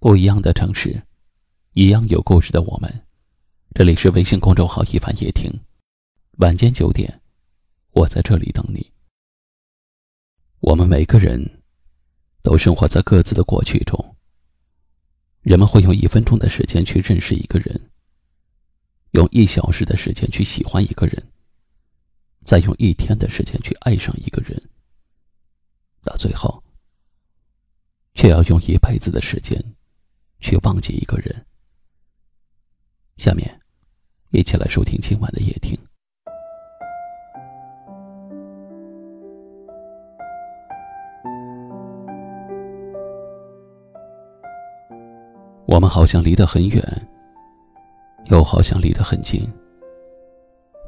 不一样的城市，一样有故事的我们。这里是微信公众号“一凡夜听”，晚间九点，我在这里等你。我们每个人都生活在各自的过去中。人们会用一分钟的时间去认识一个人，用一小时的时间去喜欢一个人，再用一天的时间去爱上一个人，到最后，却要用一辈子的时间去忘记一个人。下面，一起来收听今晚的夜听。我们好像离得很远，又好像离得很近。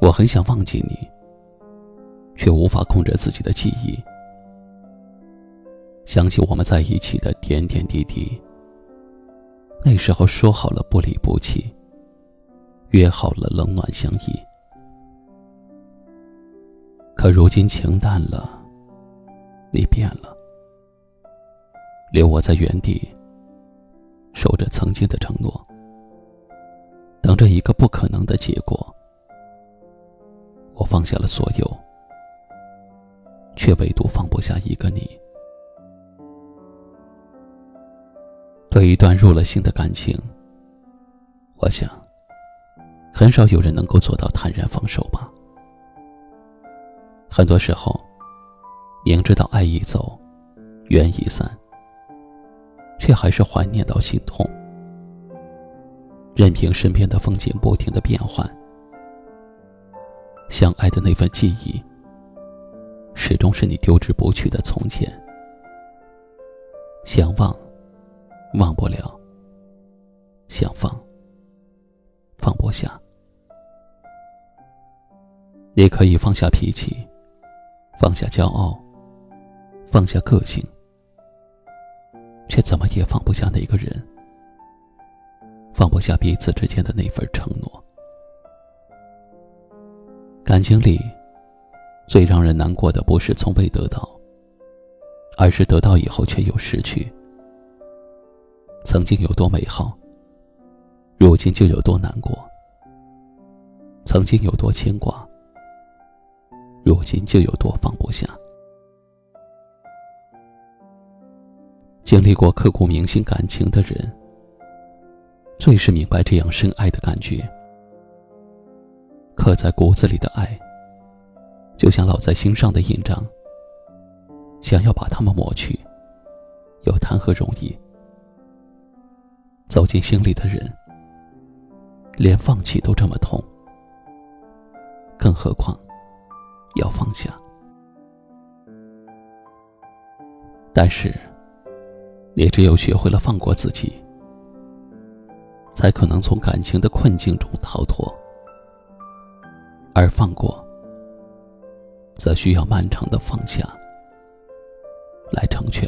我很想忘记你，却无法控制自己的记忆。想起我们在一起的点点滴滴，那时候说好了不离不弃，约好了冷暖相依。可如今情淡了，你变了，留我在原地。守着曾经的承诺，等着一个不可能的结果。我放下了所有，却唯独放不下一个你。对一段入了心的感情，我想，很少有人能够做到坦然放手吧。很多时候，明知道爱已走，缘已散。却还是怀念到心痛，任凭身边的风景不停的变换，相爱的那份记忆，始终是你丢之不去的从前。想忘，忘不了；想放，放不下。你可以放下脾气，放下骄傲，放下个性。却怎么也放不下那个人，放不下彼此之间的那份承诺。感情里，最让人难过的不是从未得到，而是得到以后却又失去。曾经有多美好，如今就有多难过；曾经有多牵挂，如今就有多放不下。经历过刻骨铭心感情的人，最是明白这样深爱的感觉。刻在骨子里的爱，就像烙在心上的印章。想要把它们抹去，又谈何容易？走进心里的人，连放弃都这么痛，更何况要放下？但是。也只有学会了放过自己，才可能从感情的困境中逃脱。而放过，则需要漫长的放下来成全。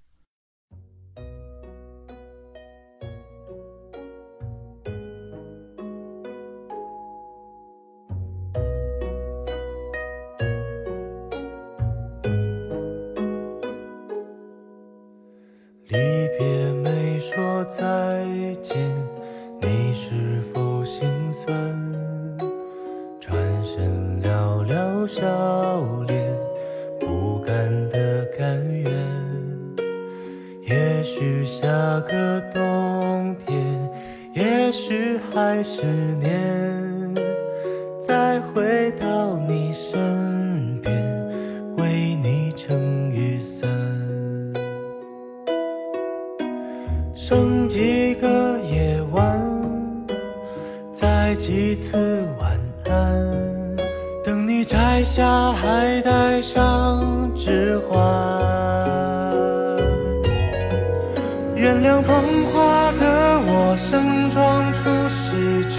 十年，再回到你身边，为你撑雨伞。剩几个夜晚，再几次晚安，等你摘下，还戴上指环。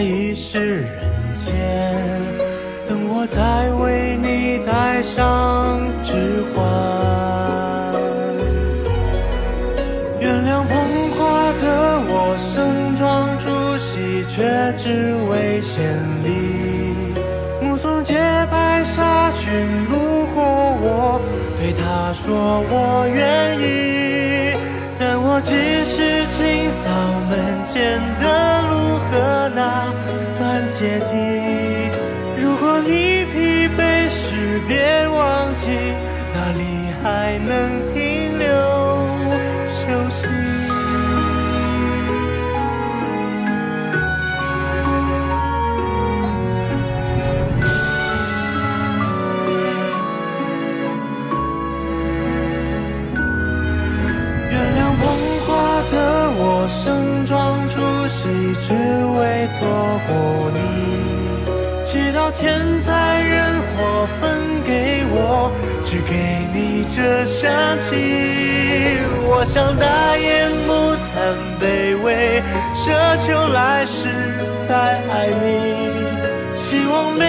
一世人间，等我再为你戴上指环。原谅捧花的我盛装出席，却只为献礼。目送洁白纱裙路过我，对她说我愿意。但我只是清扫门前的路那段阶梯。只为错过你。祈祷天灾人祸分给我，只给你这香气。我想大言不惭卑微，奢求来世再爱你。希望每